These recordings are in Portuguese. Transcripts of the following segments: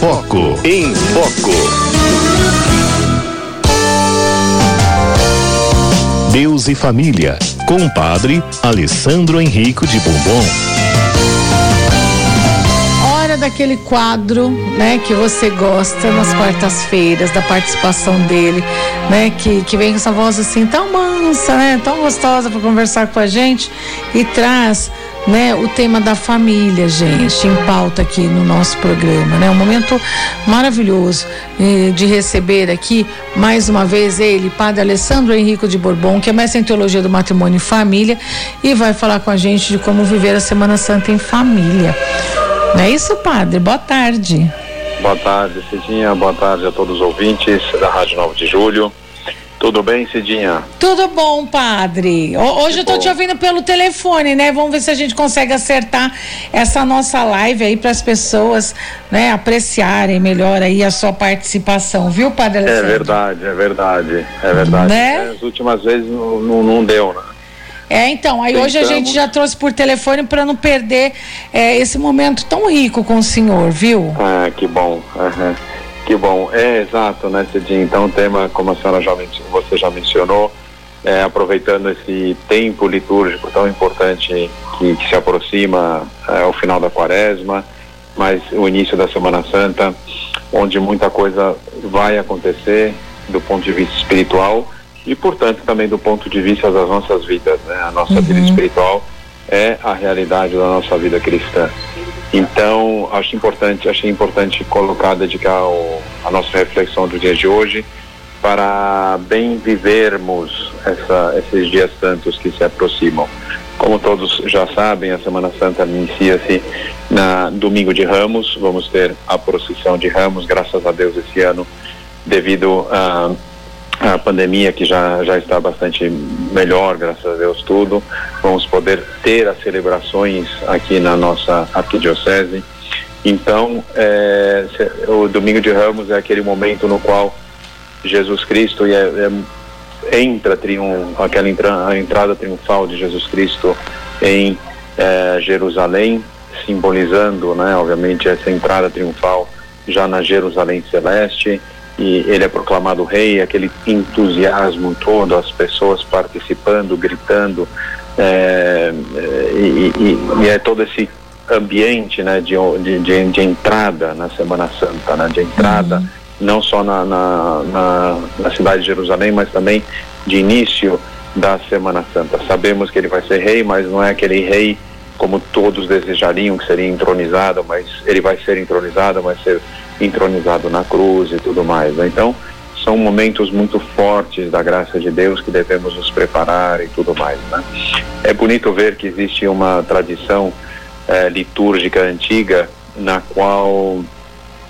Foco. Em Foco. Deus e Família, com o padre Alessandro Henrico de Bombom. Hora daquele quadro, né, que você gosta nas quartas-feiras, da participação dele, né, que, que vem com essa voz assim tão mansa, né, tão gostosa para conversar com a gente e traz né, o tema da família, gente, em pauta aqui no nosso programa, né? Um momento maravilhoso eh, de receber aqui mais uma vez ele, Padre Alessandro Henrico de Bourbon, que é mestre em teologia do matrimônio e família e vai falar com a gente de como viver a Semana Santa em família. Não é isso, Padre? Boa tarde. Boa tarde, Cidinha. Boa tarde a todos os ouvintes da Rádio 9 de Julho. Tudo bem, Cidinha? Tudo bom, padre. Hoje eu tô te ouvindo pelo telefone, né? Vamos ver se a gente consegue acertar essa nossa live aí para as pessoas, né, apreciarem melhor aí a sua participação, viu, padre É verdade, é verdade, é verdade. Né? As últimas vezes não, não, não deu, né? É, então, aí hoje a Tentamos. gente já trouxe por telefone para não perder é, esse momento tão rico com o senhor, viu? Ah, que bom. aham. Que bom. É exato, né, Cidinha? Então o tema, como a senhora já você já mencionou, é, aproveitando esse tempo litúrgico tão importante que, que se aproxima é, ao final da quaresma, mas o início da Semana Santa, onde muita coisa vai acontecer do ponto de vista espiritual e, portanto, também do ponto de vista das nossas vidas. Né? A nossa vida espiritual é a realidade da nossa vida cristã. Então, acho importante, achei importante colocar, dedicar o, a nossa reflexão do dia de hoje para bem vivermos essa, esses dias santos que se aproximam. Como todos já sabem, a Semana Santa inicia-se na domingo de Ramos. Vamos ter a procissão de Ramos, graças a Deus, esse ano, devido a a pandemia que já, já está bastante melhor, graças a Deus tudo. Vamos poder ter as celebrações aqui na nossa arquidiocese. Então, é, o Domingo de Ramos é aquele momento no qual Jesus Cristo é, é, entra triun, aquela entra, a entrada triunfal de Jesus Cristo em eh, Jerusalém, simbolizando, né, obviamente, essa entrada triunfal já na Jerusalém celeste e ele é proclamado rei, aquele entusiasmo todo, as pessoas participando, gritando, eh, eh, e, e- e é todo esse ambiente né, de, de, de, entrada na Semana Santa, né, de entrada não só na, na, na, na cidade de Jerusalém, mas também de início da Semana Santa. Sabemos que ele vai ser rei, mas não é aquele rei como todos desejariam que seria entronizado, mas ele vai ser entronizado, vai ser entronizado na cruz e tudo mais. né? Então, são momentos muito fortes da graça de Deus que devemos nos preparar e tudo mais. Né? É bonito ver que existe uma tradição eh, litúrgica antiga na qual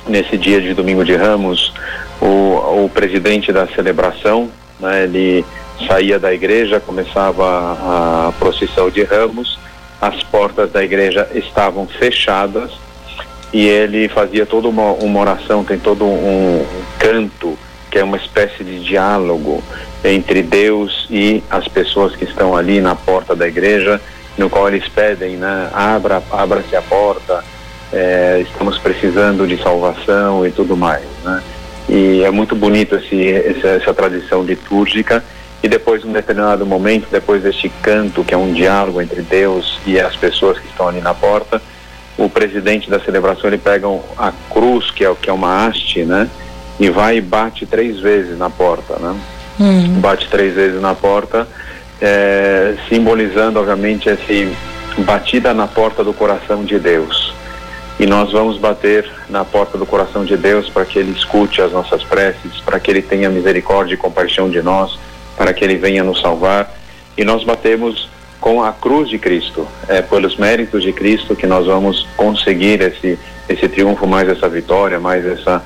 nesse dia de domingo de Ramos, o, o presidente da celebração, né, ele saía da igreja, começava a, procissão de Ramos, as portas da igreja estavam fechadas e ele fazia toda uma, uma oração, tem todo um, um canto que é uma espécie de diálogo entre Deus e as pessoas que estão ali na porta da igreja, no qual eles pedem, né, abra, abra-se a porta, é, estamos precisando de salvação e tudo mais, né? E é muito bonito esse, essa, essa tradição litúrgica e depois, num determinado momento, depois deste canto, que é um diálogo entre Deus e as pessoas que estão ali na porta, o presidente da celebração, ele pega a cruz, que é, que é uma haste, né? E vai e bate três vezes na porta, né? Bate três vezes na porta, é, simbolizando, obviamente, esse batida na porta do coração de Deus. E nós vamos bater na porta do coração de Deus para que Ele escute as nossas preces, para que Ele tenha misericórdia e compaixão de nós, para que Ele venha nos salvar. E nós batemos com a cruz de Cristo. É pelos méritos de Cristo que nós vamos conseguir esse, esse triunfo, mais essa vitória, mais essa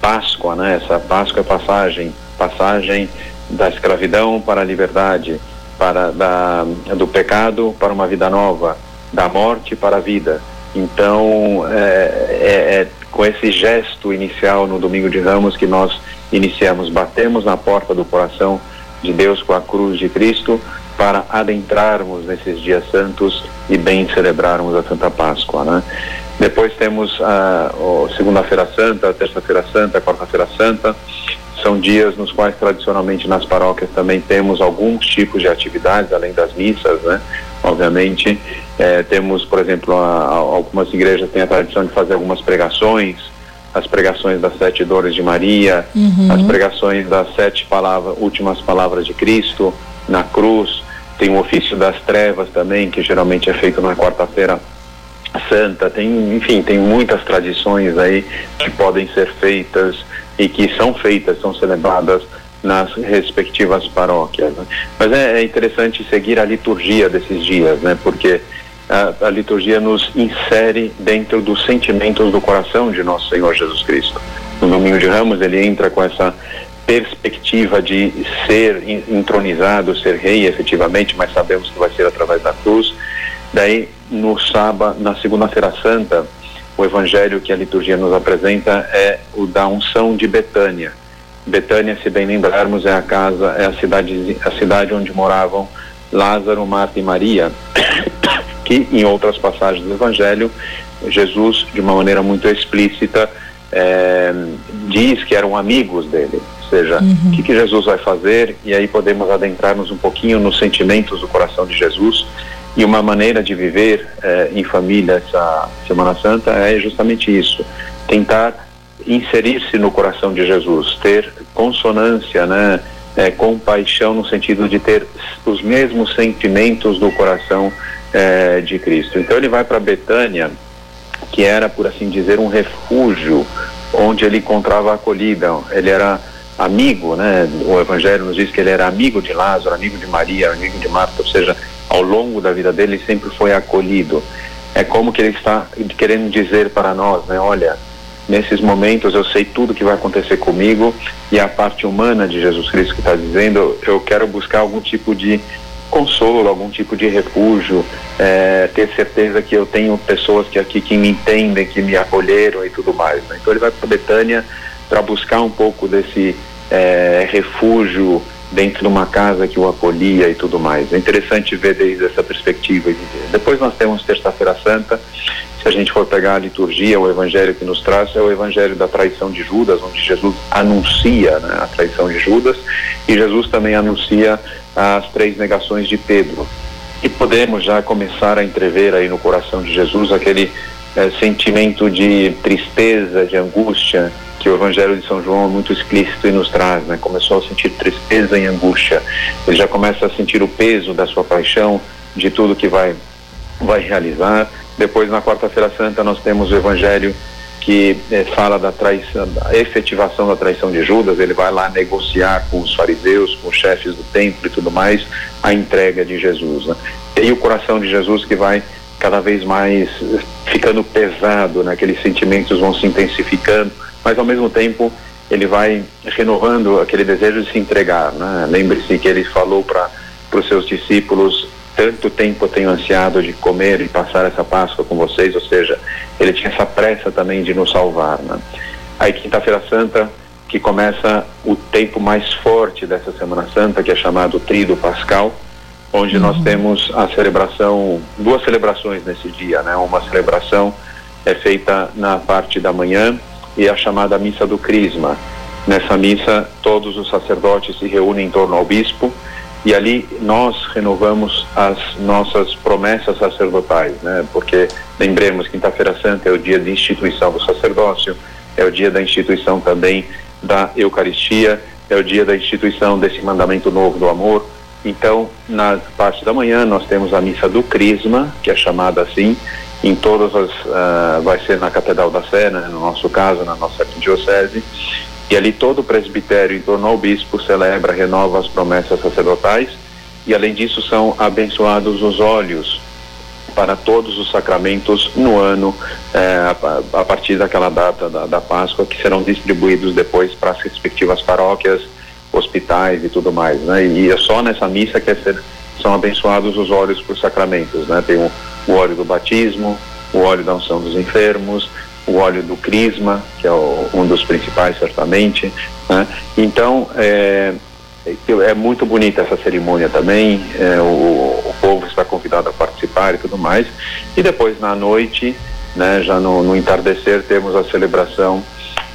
Páscoa, né? Essa Páscoa é passagem, passagem da escravidão para a liberdade, para da, do pecado para uma vida nova, da morte para a vida. Então, é, é- é com esse gesto inicial no Domingo de Ramos que nós iniciamos, batemos na porta do coração de Deus com a cruz de Cristo para adentrarmos nesses dias santos e bem celebrarmos a Santa Páscoa, né? Depois temos a segunda-feira santa, terça-feira santa, quarta-feira santa. São dias nos quais tradicionalmente nas paróquias também temos alguns tipos de atividades, além das missas, né? Obviamente, é, temos, por exemplo, a, a, algumas igrejas têm a tradição de fazer algumas pregações, as pregações das sete dores de Maria, uhum. as pregações das sete palavras, últimas palavras de Cristo na cruz, tem o ofício das trevas também, que geralmente é feito na quarta-feira santa, tem, enfim, tem muitas tradições aí que podem ser feitas e que são feitas, são celebradas nas respectivas paróquias. Né? Mas é, é, interessante seguir a liturgia desses dias, né? Porque a, a, liturgia nos insere dentro dos sentimentos do coração de nosso Senhor Jesus Cristo. No Domingo de Ramos ele entra com essa perspectiva de ser entronizado, ser rei efetivamente, mas sabemos que vai ser através da cruz. Daí no sábado, na segunda-feira santa, o evangelho que a liturgia nos apresenta é o da unção de Betânia. Betânia, se bem lembrarmos, é a casa, é a cidade, a cidade onde moravam Lázaro, Marta e Maria, que em outras passagens do evangelho, Jesus, de uma maneira muito explícita, é, diz que eram amigos dele. Ou seja, uhum. o que, que Jesus vai fazer? E aí podemos adentrar-nos um pouquinho nos sentimentos do coração de Jesus e uma maneira de viver eh, em família essa Semana Santa é justamente isso: tentar inserir-se no coração de Jesus, ter consonância, né? É, compaixão no sentido de ter os mesmos sentimentos do coração é, de Cristo. Então ele vai para Betânia, que era, por assim dizer, um refúgio onde ele encontrava acolhida. Ele era amigo, né? O Evangelho nos diz que ele era amigo de Lázaro, amigo de Maria, amigo de Marta, ou seja, ao longo da vida dele sempre foi acolhido. É como que ele está querendo dizer para nós, né? Olha, nesses momentos eu sei tudo que vai acontecer comigo e a parte humana de Jesus Cristo que está dizendo, eu quero buscar algum tipo de consolo, algum tipo de refúgio, é, ter certeza que eu tenho pessoas que aqui que me entendem, que me acolheram e tudo mais. Né? Então ele vai para Betânia para buscar um pouco desse é, refúgio dentro de uma casa que o acolhia e tudo mais. É interessante ver desde essa perspectiva. Depois nós temos Terça-feira Santa. Se a gente for pegar a liturgia, o evangelho que nos traz é o evangelho da traição de Judas, onde Jesus anuncia né, a traição de Judas e Jesus também anuncia as três negações de Pedro. E podemos já começar a entrever aí no coração de Jesus aquele é, sentimento de tristeza, de angústia, que o Evangelho de São João é muito explícito e nos traz, né? Começou a sentir tristeza e angústia. Ele já começa a sentir o peso da sua paixão, de tudo que vai vai realizar. Depois, na quarta-feira santa, nós temos o Evangelho que eh, fala da traição, da efetivação da traição de Judas. Ele vai lá negociar com os fariseus, com os chefes do templo e tudo mais, a entrega de Jesus. Né? E o coração de Jesus que vai cada vez mais ficando pesado, né? aqueles sentimentos vão se intensificando mas ao mesmo tempo ele vai renovando aquele desejo de se entregar. Né? Lembre-se que ele falou para os seus discípulos: tanto tempo eu tenho ansiado de comer e passar essa Páscoa com vocês, ou seja, ele tinha essa pressa também de nos salvar. Né? Aí, Quinta-feira Santa, que começa o tempo mais forte dessa Semana Santa, que é chamado Trido Pascal, onde uhum. nós temos a celebração, duas celebrações nesse dia, né? Uma celebração é feita na parte da manhã, e a chamada missa do Crisma. Nessa missa, todos os sacerdotes se reúnem em torno ao bispo e ali nós renovamos as nossas promessas sacerdotais, né? Porque lembremos, Quinta-feira Santa é o dia de instituição do sacerdócio, é o dia da instituição também da Eucaristia, é o dia da instituição desse mandamento novo do amor. Então, na parte da manhã, nós temos a missa do Crisma, que é chamada assim, em todas as uh, vai ser na Catedral da Sé, né, no nosso caso, na nossa diocese, e ali todo o presbitério em torno ao bispo celebra, renova as promessas sacerdotais e além disso são abençoados os olhos para todos os sacramentos no ano eh, a, a, partir daquela data da, da Páscoa que serão distribuídos depois para as respectivas paróquias, hospitais e tudo mais, né? E é só nessa missa que é ser, são abençoados os olhos para os sacramentos, né? Tem um o óleo do batismo, o óleo da unção dos enfermos, o óleo do crisma, que é o, um dos principais certamente. Né? Então é, é muito bonita essa cerimônia também. É, o, o, povo está convidado a participar e tudo mais. E depois na noite né? Já no, no entardecer temos a celebração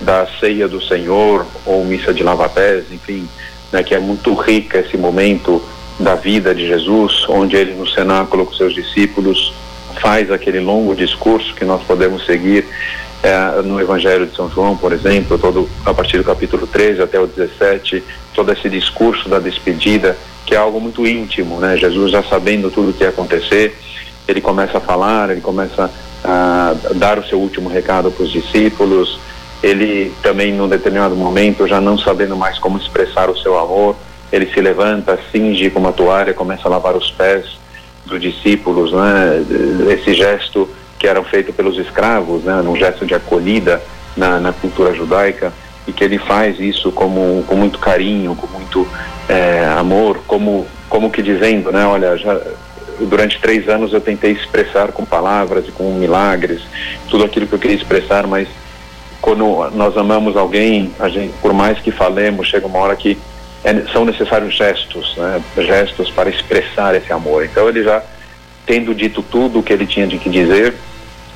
da ceia do Senhor ou missa de lava-pés, enfim, né? Que é muito rica esse momento da vida de Jesus, onde ele no cenáculo com seus discípulos faz aquele longo discurso que nós podemos seguir é, no Evangelho de São João, por exemplo, todo a partir do capítulo 13 até o 17, todo esse discurso da despedida, que é algo muito íntimo, né? Jesus já sabendo tudo o que ia acontecer, ele começa a falar, ele começa a dar o seu último recado para os discípulos, ele também num determinado momento, já não sabendo mais como expressar o seu amor, ele se levanta, cinge com uma toalha, começa a lavar os pés dos discípulos, né? Esse gesto que era feito pelos escravos, né? Um gesto de acolhida na, na cultura judaica e que ele faz isso como, com muito carinho, com muito é, amor, como, como que dizendo, né? Olha, já, durante três anos eu tentei expressar com palavras e com milagres tudo aquilo que eu queria expressar, mas quando nós amamos alguém, gente, por mais que falemos, chega uma hora que é, são necessários gestos, né? gestos para expressar esse amor. Então ele já tendo dito tudo o que ele tinha de que dizer,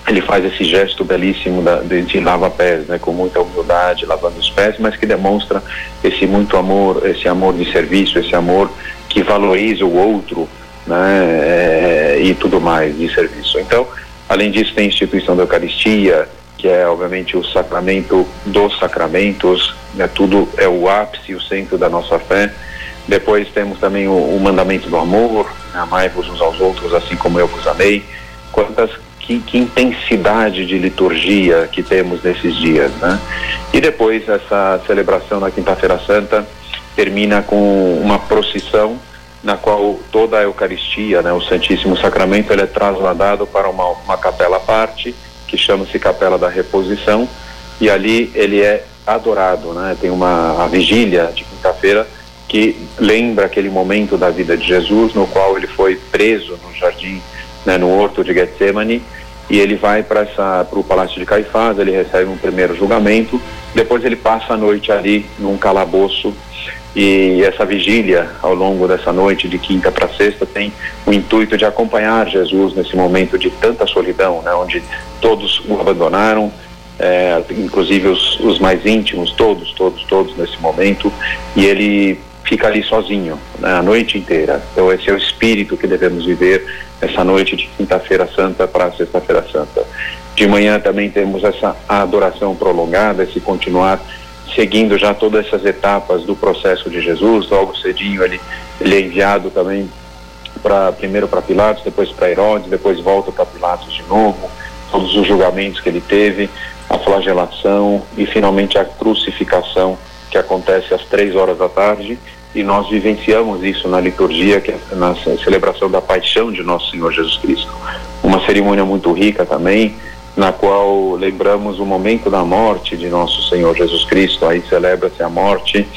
ele faz esse gesto belíssimo da, de, de lava-pés, né, com muita humildade, lavando os pés, mas que demonstra esse muito amor, esse amor de serviço, esse amor que valoriza o outro, né, é, e tudo mais de serviço. Então, além disso, tem a instituição da Eucaristia, que é obviamente o sacramento dos sacramentos, né, tudo é o ápice, o centro da nossa fé. Depois temos também o, o mandamento do amor, né, amai-vos uns aos outros assim como eu vos amei. Quantas que, que, intensidade de liturgia que temos nesses dias, né? E depois essa celebração na Quinta-feira Santa termina com uma procissão na qual toda a Eucaristia, né, o Santíssimo Sacramento, ele é trasladado para uma, uma capela à parte, que chama-se Capela da Reposição, e ali ele é adorado, né? Tem uma vigília de quinta-feira que lembra aquele momento da vida de Jesus, no qual ele foi preso no jardim né, no horto de Getsemane, e ele vai para o Palácio de Caifás, ele recebe um primeiro julgamento, depois ele passa a noite ali num calabouço, e essa vigília ao longo dessa noite, de quinta para sexta, tem o intuito de acompanhar Jesus nesse momento de tanta solidão, né, onde todos o abandonaram, é, inclusive os, os mais íntimos, todos, todos, todos nesse momento, e ele fica ali sozinho né, a noite inteira. Então esse é o espírito que devemos viver essa noite de quinta-feira santa para sexta-feira santa. De manhã também temos essa adoração prolongada, esse continuar seguindo já todas essas etapas do processo de Jesus. Logo cedinho ele, ele é enviado também para primeiro para Pilatos, depois para Herodes, depois volta para Pilatos de novo. Todos os julgamentos que ele teve, a flagelação e finalmente a crucificação que acontece às três horas da tarde e nós vivenciamos isso na liturgia, que é na celebração da paixão de nosso Senhor Jesus Cristo. Uma cerimônia muito rica também, na qual lembramos o momento da morte de nosso Senhor Jesus Cristo. Aí celebra-se a morte,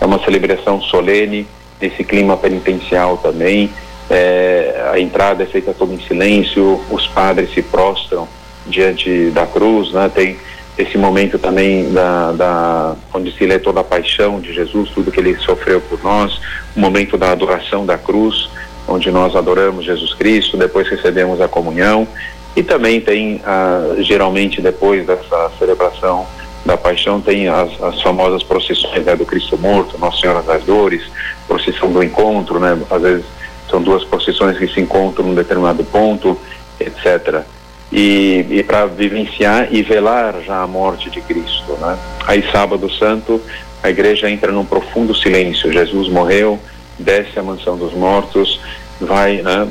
é uma celebração solene, nesse clima penitencial também. É, a entrada é feita toda em silêncio, os padres se prostram diante da cruz, né? Tem esse momento também da, da, onde se lê toda a paixão de Jesus, tudo que ele sofreu por nós, o momento da adoração da cruz, onde nós adoramos Jesus Cristo, depois recebemos a comunhão e também tem ah, geralmente depois dessa celebração da paixão tem as, as famosas procissões né, do Cristo morto, Nossa Senhora das Dores, procissão do encontro, né? Às vezes são duas procissões que se encontram num determinado ponto, etc e, e para vivenciar e velar já a morte de Cristo. Né? Aí, sábado santo, a igreja entra num profundo silêncio. Jesus morreu, desce à mansão dos mortos, vai, né?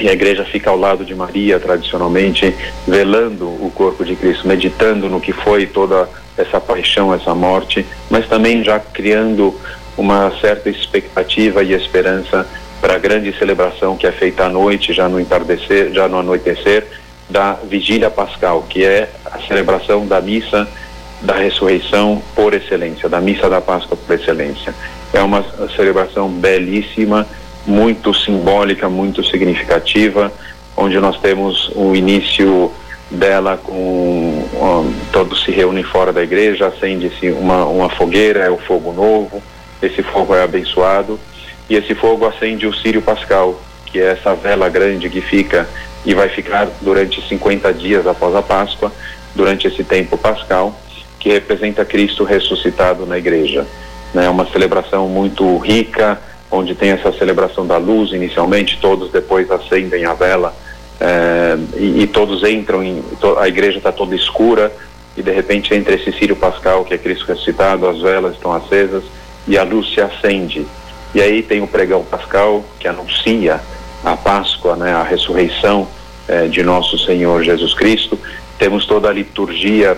E a igreja fica ao lado de Maria, tradicionalmente, velando o corpo de Cristo, meditando no que foi toda essa paixão, essa morte, mas também já criando uma certa expectativa e esperança para a grande celebração que é feita à noite, já no entardecer, já no anoitecer, da vigília pascal, que é a celebração da missa da ressurreição por excelência, da missa da Páscoa por excelência. É uma celebração belíssima, muito simbólica, muito significativa, onde nós temos o início dela com um, todos se reúnem fora da igreja, acende-se uma, uma fogueira, é o fogo novo, esse fogo é abençoado e esse fogo acende o Sírio Pascal, que é essa vela grande que fica e vai ficar durante 50 dias após a Páscoa, durante esse tempo pascal, que representa Cristo ressuscitado na igreja. É uma celebração muito rica, onde tem essa celebração da luz inicialmente, todos depois acendem a vela é, e, e, todos entram, em, a igreja está toda escura e de repente entra esse Sírio Pascal, que é Cristo ressuscitado, as velas estão acesas e a luz se acende. E aí tem o pregão pascal que anuncia a Páscoa, né, a ressurreição é, de nosso Senhor Jesus Cristo. Temos toda a liturgia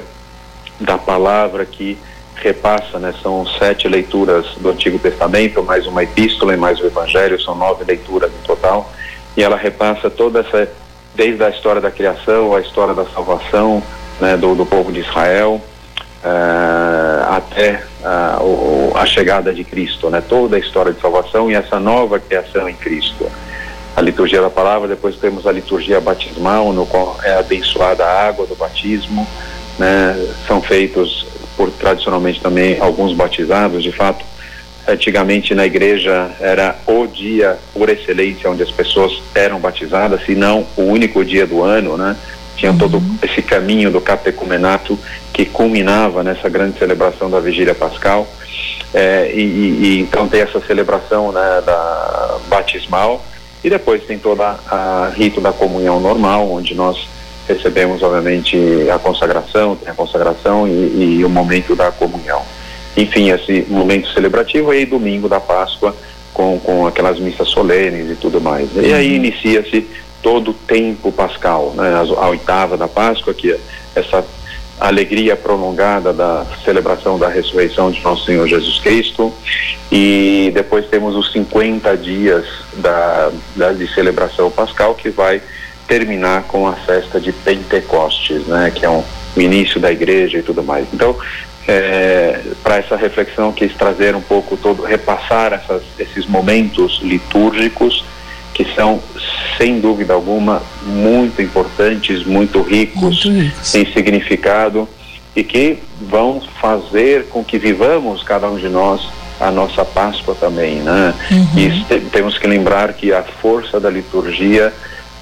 da palavra que repassa, né, são sete leituras do Antigo Testamento, mais uma epístola e mais o Evangelho, são nove leituras no total, e ela repassa toda essa, desde a história da criação, a história da salvação né, do, do povo de Israel, uh, até uh, o, a chegada de Cristo, né, toda a história de salvação e essa nova criação em Cristo. A liturgia da palavra, depois temos a liturgia batismal, no qual é abençoada a água do batismo, né, são feitos por tradicionalmente também alguns batizados, de fato. Antigamente na igreja era o dia por excelência onde as pessoas eram batizadas, se não o único dia do ano, né? Tinha uhum. todo esse caminho do catecumenato que culminava nessa grande celebração da vigília pascal. É, e, e, então tem essa celebração né, da batismal e depois tem toda a rito da comunhão normal, onde nós recebemos, obviamente, a consagração, a consagração e, e, o momento da comunhão. Enfim, esse momento celebrativo e domingo da Páscoa com, com aquelas missas solenes e tudo mais. E aí uhum. inicia-se todo o tempo pascal, né? a, a oitava da Páscoa, que é essa alegria prolongada da celebração da ressurreição de nosso Senhor Jesus Cristo e depois temos os 50 dias da, da de celebração pascal que vai terminar com a festa de Pentecostes, né, que é um, o início da igreja e tudo mais. Então, é, para essa reflexão quis trazer um pouco todo, repassar essas, esses momentos litúrgicos que são sem dúvida alguma muito importantes, muito ricos muito em significado e que vão fazer com que vivamos cada um de nós a nossa Páscoa também, né? Uhum. E temos que lembrar que a força da liturgia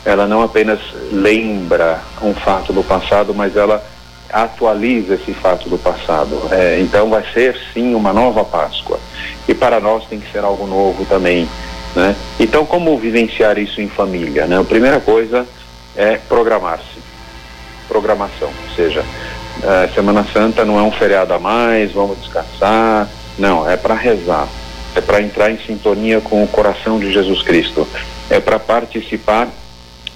ela não apenas lembra um fato do passado, mas ela atualiza esse fato do passado. É, então vai ser sim uma nova Páscoa. E para nós tem que ser algo novo também. Né? Então como vivenciar isso em família? Né? A primeira coisa é programar-se. Programação, ou seja, Semana Santa não é um feriado a mais, vamos descansar. Não, é para rezar. É para entrar em sintonia com o coração de Jesus Cristo. É para participar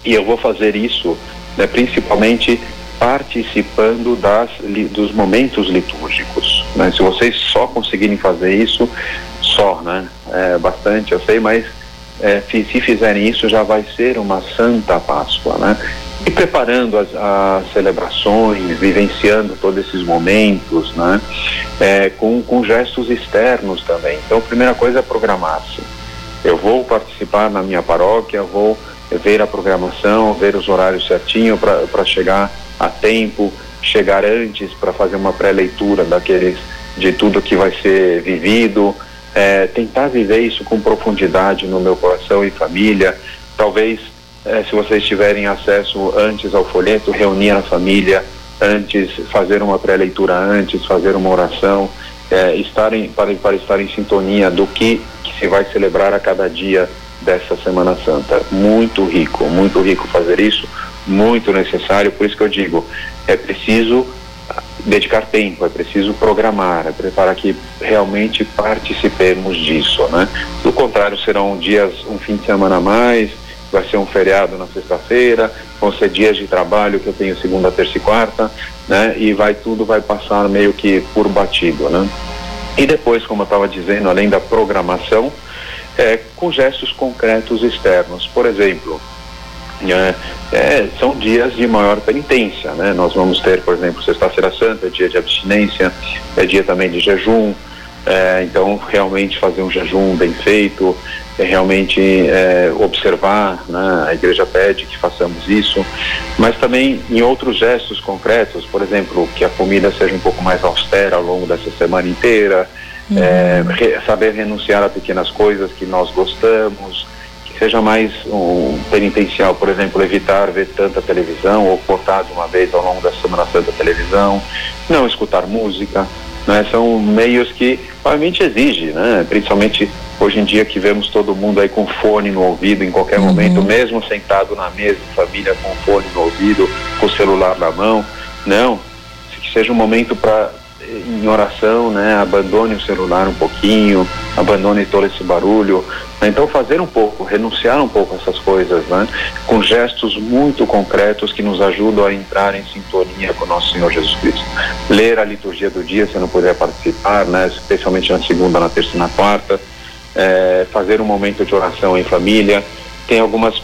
e eu vou fazer isso né, principalmente participando das, dos momentos litúrgicos. Né? Se vocês só conseguirem fazer isso, só, né? É bastante, eu sei, mas é, se fizerem isso já vai ser uma santa Páscoa, né? E preparando as, as celebrações, vivenciando todos esses momentos, né? É, com, com gestos externos também. Então, a primeira coisa é programar-se. Eu vou participar na minha paróquia, vou ver a programação, ver os horários certinho para chegar a tempo, chegar antes para fazer uma pré-leitura daqueles de tudo que vai ser vivido, é, tentar viver isso com profundidade no meu coração e família. Talvez, é, se vocês tiverem acesso antes ao folheto, reunir a família antes, fazer uma pré-leitura antes, fazer uma oração, é, estarem para, para estar em sintonia do que, que se vai celebrar a cada dia dessa Semana Santa. Muito rico, muito rico fazer isso, muito necessário, por isso que eu digo, é preciso dedicar tempo, é preciso programar, é para que realmente participemos disso, né? Do contrário, serão dias, um fim de semana a mais, vai ser um feriado na sexta-feira, vão ser dias de trabalho que eu tenho segunda, terça e quarta, né? E vai tudo vai passar meio que por batido, né? E depois, como eu estava dizendo, além da programação, é, com gestos concretos externos. Por exemplo, é, é, são dias de maior penitência, né? Nós vamos ter, por exemplo, Sexta-feira Santa, dia de abstinência, é dia também de jejum, é, então realmente fazer um jejum bem feito, é realmente é, observar, né? a igreja pede que façamos isso, mas também em outros gestos concretos, por exemplo, que a comida seja um pouco mais austera ao longo dessa semana inteira, uhum. é, saber renunciar a pequenas coisas que nós gostamos, seja mais um penitencial, por exemplo, evitar ver tanta televisão ou cortar de uma vez ao longo da Semana Santa a televisão, não escutar música, né? São meios que obviamente exige, né? Principalmente hoje em dia que vemos todo mundo aí com fone no ouvido em qualquer uhum. momento, mesmo sentado na mesa família com fone no ouvido, com o celular na mão, não, que seja um momento para em oração, né? Abandone o celular um pouquinho, abandone todo esse barulho. Né? Então fazer um pouco, renunciar um pouco a essas coisas, né? Com gestos muito concretos que nos ajudam a entrar em sintonia com o nosso Senhor Jesus Cristo. Ler a liturgia do dia, se não puder participar, né? Especialmente na segunda, na terça e na quarta. É, fazer um momento de oração em família. Tem algumas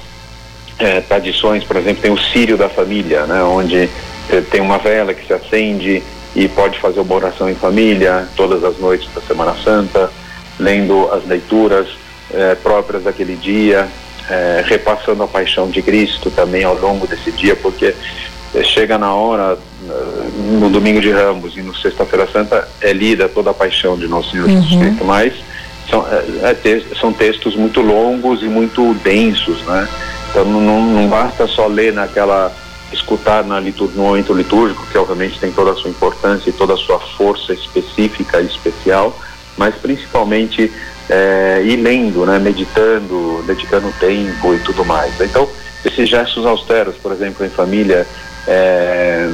é, tradições, por exemplo, tem o Sírio da família, né? Onde é, tem uma vela que se acende e pode fazer uma oração em família todas as noites da Semana Santa, lendo as leituras eh, próprias daquele dia, eh, repassando a paixão de Cristo também ao longo desse dia, porque eh, chega na hora, no domingo de Ramos e no Sexta-feira Santa, é lida toda a paixão de Nosso Senhor Jesus uhum. Cristo, mas são, é, te, são textos muito longos e muito densos, né? Então não, não basta só ler naquela escutar na litur no momento litúrgico, que obviamente tem toda a sua importância e toda a sua força específica e especial, mas principalmente é, ir lendo, né, meditando, dedicando tempo e tudo mais. Então, esses gestos austeros, por exemplo, em família, é,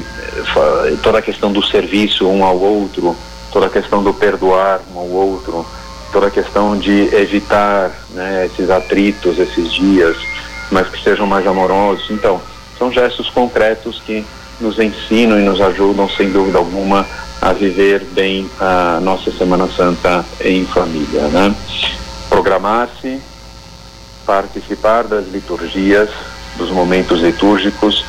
toda a questão do serviço um ao outro, toda a questão do perdoar um ao outro, toda a questão de evitar né, esses atritos, esses dias, mas que sejam mais amorosos. Então, são gestos concretos que nos ensinam e nos ajudam, sem dúvida alguma, a viver bem a nossa Semana Santa em família. Né? Programar-se, participar das liturgias, dos momentos litúrgicos,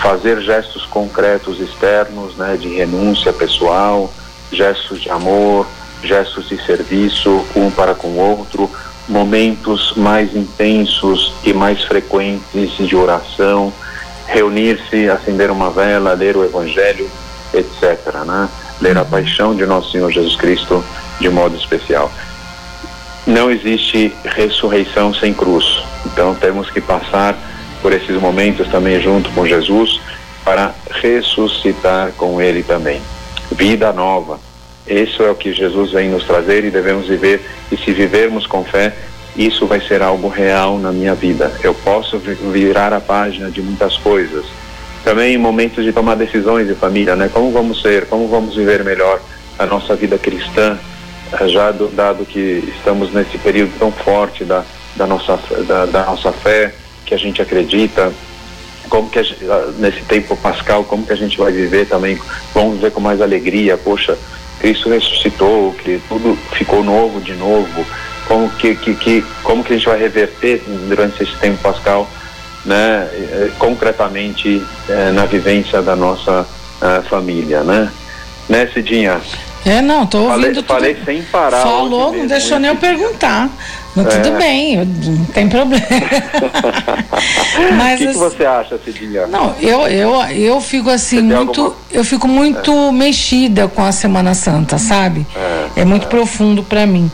fazer gestos concretos externos, né, de renúncia pessoal, gestos de amor, gestos de serviço um para com o outro, momentos mais intensos e mais frequentes de oração, reunir-se, acender uma vela, ler o Evangelho, etc. Né? Ler a uhum. paixão de nosso Senhor Jesus Cristo de modo especial. Não existe ressurreição sem cruz, então temos que passar por esses momentos também junto com Jesus para ressuscitar com Ele também. Vida nova. Isso é o que Jesus vem nos trazer e devemos viver. E se vivermos com fé, isso vai ser algo real na minha vida. Eu posso virar a página de muitas coisas. Também em momentos de tomar decisões de família, né? Como vamos ser, como vamos viver melhor a nossa vida cristã, eh, já do, dado que estamos nesse período tão forte da, da, nossa, da, da nossa fé, que a gente acredita, como que ah, nesse tempo pascal, como que a gente vai viver também, vamos viver com mais alegria, poxa, Cristo ressuscitou, que tudo ficou novo de novo, como que, que, que, como que a gente vai reverter durante esse tempo pascal, né, eh, concretamente é, na vivência da nossa uh, família, né? Né, Cidinha? É, não, tô ouvindo falei, tudo. Falei sem parar. Falou, não deixou nem eu perguntar. Mas é. tudo bem, não tem problema. Mas o que, que, você acha, Cidinha? Não, eu, eu, eu fico assim muito, alguma... eu fico muito é. mexida com a Semana Santa, sabe? É, é muito profundo para mim.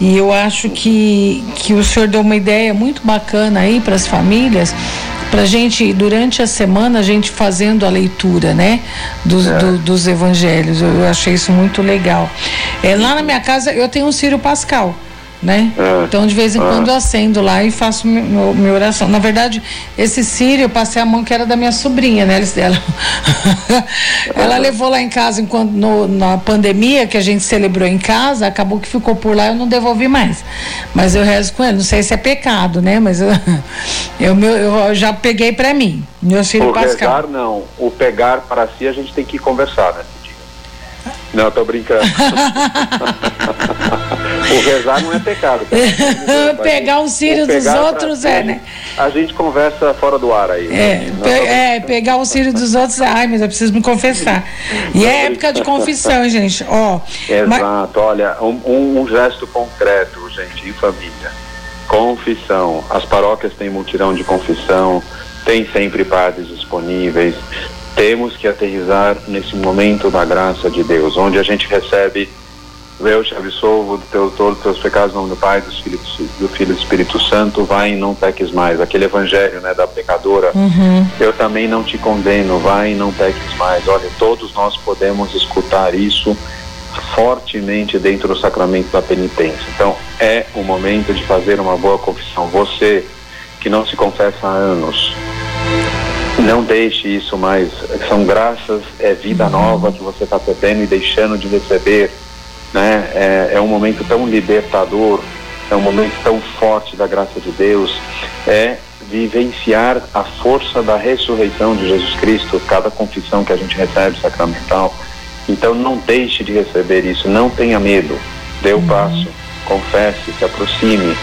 E eu acho que que o senhor deu uma ideia muito bacana aí para as famílias para gente durante a semana a gente fazendo a leitura, né, dos, é. do, dos evangelhos. Eu, eu, achei isso muito legal. É, lá na minha casa eu tenho um Círio Pascal né? É. Então de vez em quando eu acendo lá e faço meu, minha oração. Na verdade, esse sírio eu passei a mão que era da minha sobrinha, né? Ela, ela levou lá em casa enquanto no, na pandemia que a gente celebrou em casa, acabou que ficou por lá, eu não devolvi mais. Mas eu rezo com ele, não sei se é pecado, né? Mas eu, eu, eu já peguei para mim, meu filho o Pascal. Rezar, não, o pegar para si a gente tem que conversar, né? Não, tô brincando. o rezar não é pecado. Tá? Pegar um círio dos outros é, né? A gente conversa fora do ar aí. É, né? pe é pegar o círio dos outros, ai, mas eu preciso me confessar. E é época de confissão, gente. Ó, Exato, mas... olha, um, um gesto concreto, gente, em família. Confissão. As paróquias têm multirão de confissão, tem sempre padres disponíveis temos que aterrizar nesse momento da graça de Deus, onde a gente recebe eu te absolvo do teu, todos os teus pecados, em nome do Pai, do Filho, do Filho e do Espírito Santo, vai e não peques mais. Aquele evangelho, né, da pecadora, Uhum. eu também não te condeno, vai e não peques mais. Olha, todos nós podemos escutar isso fortemente dentro do sacramento da penitência. Então, é o momento de fazer uma boa confissão. Você que não se confessa há anos, não deixe isso mais. São graças, é vida nova que você está perdendo e deixando de receber. Né? É, é um momento tão libertador, é um momento tão forte da graça de Deus. É vivenciar a força da ressurreição de Jesus Cristo, cada confissão que a gente recebe sacramental. Então não deixe de receber isso, não tenha medo. Dê o passo, confesse, se aproxime.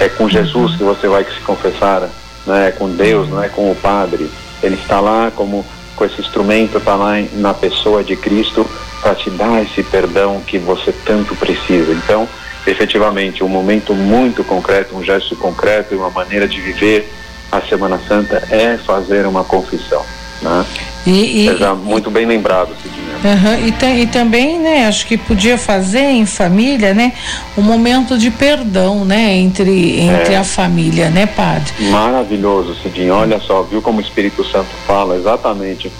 É com Jesus que você vai se confessar, né? É com Deus, não é com o Padre. Ele está lá como com esse instrumento, está lá na pessoa de Cristo para te dar esse perdão que você tanto precisa. Então, efetivamente, um momento muito concreto, um gesto concreto e uma maneira de viver a Semana Santa é fazer uma confissão. Né? E, e, já muito bem lembrado, Cidinha. Aham, e, ta- e também, né, acho que podia fazer em família, né, um momento de perdão, né, entre, entre É. a família, né, padre? Maravilhoso, Cidinho. Olha só, viu como o Espírito Santo fala exatamente.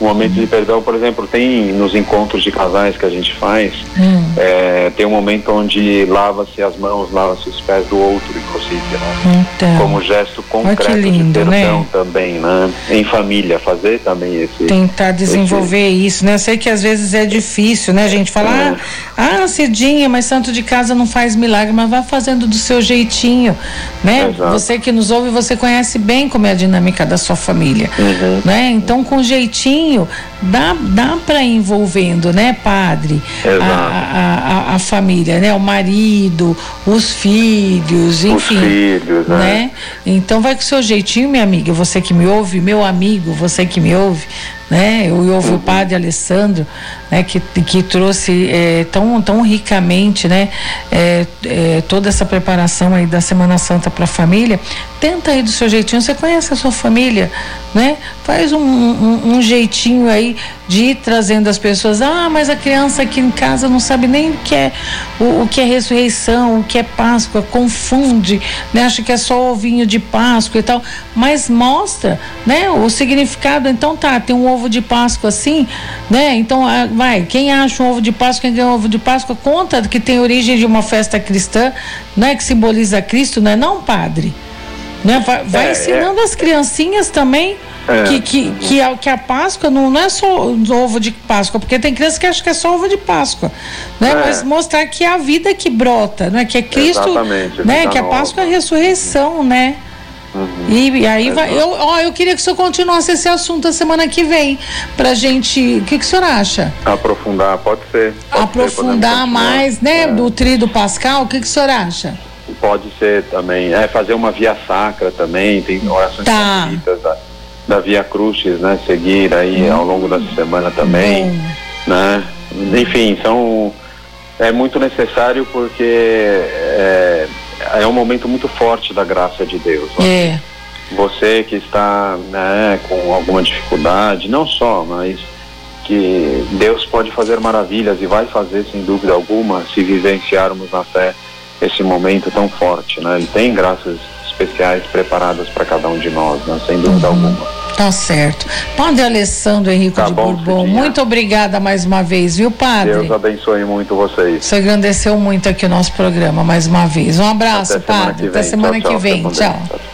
Um momento de perdão, por exemplo, tem nos encontros de casais que a gente faz, Hum, é, tem um momento onde lava-se as mãos, lava-se os pés do outro, inclusive, né? então, Como gesto concreto lindo, de perdão né? também, né? Em família, fazer também esse. tentar desenvolver isso, né? Eu sei que às vezes é difícil, né, gente? Falar, ah, ah, Cidinha, mas santo de casa não faz milagre, mas vai fazendo do seu jeitinho, né? Exato. Você que nos ouve, você conhece bem como é a dinâmica da sua família, Uhum. né? Então, com jeitinho, caminho dá, dá para ir envolvendo, né, padre? A, a, a, a família, né? O marido, os filhos, enfim. Os filhos, né? né? Então vai com o seu jeitinho, minha amiga, você que me ouve, meu amigo, você que me ouve, né? Eu ouvi o padre Alessandro, né? Que, que trouxe é, tão, tão ricamente, né? É, é, toda essa preparação aí da Semana Santa para a família. Tenta aí do seu jeitinho, você conhece a sua família, né? Faz um, um, um jeitinho aí de ir trazendo as pessoas. Ah, mas a criança aqui em casa não sabe nem o que é o, o que é ressurreição, o que é Páscoa, confunde, né? Acha que é só ovinho de Páscoa e tal, mas mostra, né? O significado. Então tá, tem um ovo de Páscoa assim, né? Então ah, vai, quem acha um ovo de Páscoa, quem ganha um ovo de Páscoa, conta que tem origem de uma festa cristã, né? Que simboliza Cristo, não é não, padre? Né? Vai, vai É, ensinando as criancinhas também É. que, que, que, a, que a Páscoa não, não é só ovo de Páscoa, porque tem crianças que acham que é só ovo de Páscoa, né? É. Mas mostrar que é a vida que brota, né? Que é Cristo, Exatamente, né? Que a nova. Páscoa é a ressurreição, né? E, e aí vai. Eu, ó, eu queria que o senhor continuasse esse assunto a semana que vem. Pra gente. O que, que o senhor acha? Aprofundar, pode ser. Pode ser, Aprofundar continuar. mais, né? É. Do trido pascal, o que, que o senhor acha? Pode ser também. É fazer uma via sacra também, tem orações Tá. da, da Via Crucis, né? Seguir aí ao longo da semana também, né? Enfim, são é muito necessário porque é, é um momento muito forte da graça de Deus. né? É. Você que está né, com alguma dificuldade, não só, mas que Deus pode fazer maravilhas e vai fazer sem dúvida alguma se vivenciarmos na fé esse momento tão forte, né? Ele tem graças especiais preparadas para cada um de nós, né? Sem dúvida alguma. Tá certo. Padre Alessandro Henrique Tá de bom, Bourbon, Cidinha. muito obrigada mais uma vez, viu, padre? Deus abençoe muito vocês. Você agradeceu muito aqui o nosso programa mais uma vez. Um abraço, Até semana padre. Até semana Tchau, que vem. Com Tchau.